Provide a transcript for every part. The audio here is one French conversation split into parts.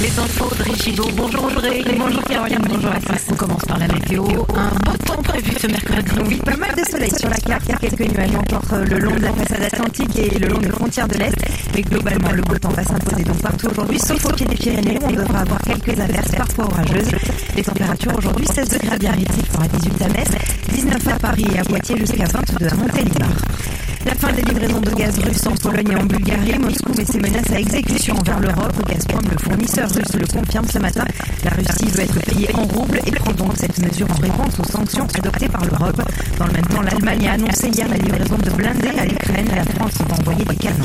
Les infos de Richido. Bonjour Audrey. Bonjour Caroline. Bonjour à. On commence par la météo. Un beau temps prévu ce mercredi. Oui, pas mal de soleil sur la carte. Il y a quelques nuages encore le long de la façade atlantique et le long des frontières de l'Est. Mais globalement, le beau temps va s'imposer donc partout aujourd'hui, sauf au pied des Pyrénées où on devra avoir quelques averses parfois orageuses. Les températures aujourd'hui 16 degrés à Biarritz, à 18 à Metz, 19 à Paris et à Poitiers jusqu'à 22 à Montélimar. La fin des livraisons de gaz russe en Pologne et en Bulgarie, Moscou met ses menaces à exécution envers l'Europe. Gazprom, le fournisseur russe, le confirme ce matin. La Russie veut être payée en roubles et prend donc cette mesure en réponse aux sanctions adoptées par l'Europe. Dans le même temps, l'Allemagne a annoncé hier la livraison de blindés à l'Ukraine. La France va envoyer des canons.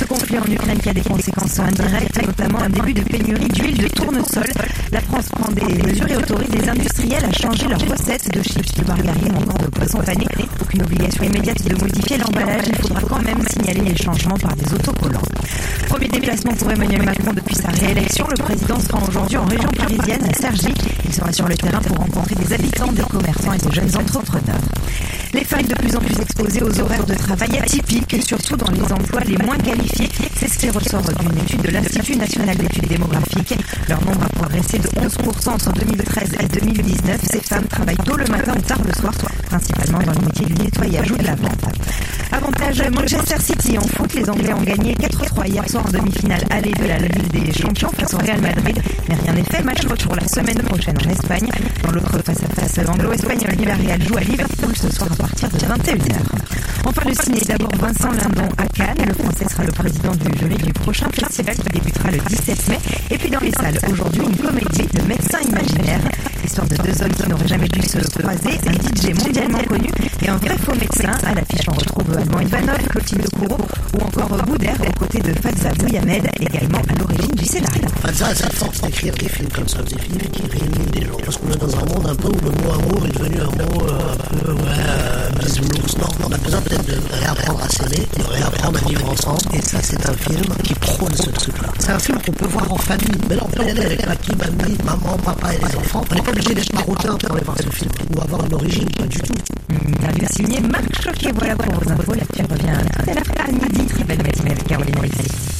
Ce conflit en Ukraine qui a des conséquences indirectes, notamment un début de pénurie d'huile de tournesol. La France prend des mesures et autorise les industriels à changer leurs recettes de chips, de margarine ou encore de poisson pané. Aucune obligation immédiate de modifier l'emballage. Il faudra quand même signaler les changements par des autocollants. Premier déplacement pour Emmanuel Macron depuis sa réélection. Le président sera aujourd'hui en région parisienne à Cergy. Il sera sur le terrain pour rencontrer des habitants, des commerçants et des jeunes entrepreneurs. Les femmes de plus en plus exposées aux horaires de travail atypiques, surtout dans les emplois les moins qualifiés. C'est ce qui ressort d'une étude de l'Institut national d'études démographiques. Leur nombre a progressé de 11% entre 2013 et 2019. Ces femmes travaillent tôt le matin ou tard le soir, principalement dans les métiers du nettoyage ou de la vente. Manchester City en foot, les Anglais ont gagné 4-3 hier soir en demi-finale aller de la Ligue des Champions face au Real Madrid. Mais rien n'est fait, match retour la semaine prochaine en Espagne. Dans l'autre face-à-face anglo-espagnol, Villarreal joue à Liverpool ce soir à partir de 21h. Enfin le ciné, d'abord Vincent Lindon à Cannes. Le français sera le président du jury du prochain festival qui débutera le 17 mai. Et puis dans les salles, aujourd'hui, une comédie de médecins imaginaires. L'histoire de deux hommes qui n'auraient jamais dû se croiser, un DJ mondialement connu et un vrai faux médecin. À l'affiche, on retrouve Alban Ivanov, Clotilde Courreau ou encore Boudère aux côtés de Fadza Bouyamed, également à l'origine du scénario. Fadza a cette force d'écrire des films comme ça, des films qui réunissent des gens. Parce qu'on est dans un monde un peu où le mot amour est devenu un mot euh, un peu. On a besoin peut-être de réapprendre à s'aimer, de réapprendre à vivre ensemble. Et ça, c'est un film qui prône ce truc-là. C'est un film qu'on peut voir en famille. Mais là, on peut y aller avec papy, mamie, maman, papa et les enfants. On n'est pas obligé d'être marocain pour aller voir ce film ou avoir une origine, pas du tout. Interview signé Marc Choquet. Voilà pour vos infos. L'actu revient tout à l'heure à midi. Très belle matinée avec Caroline Rissi.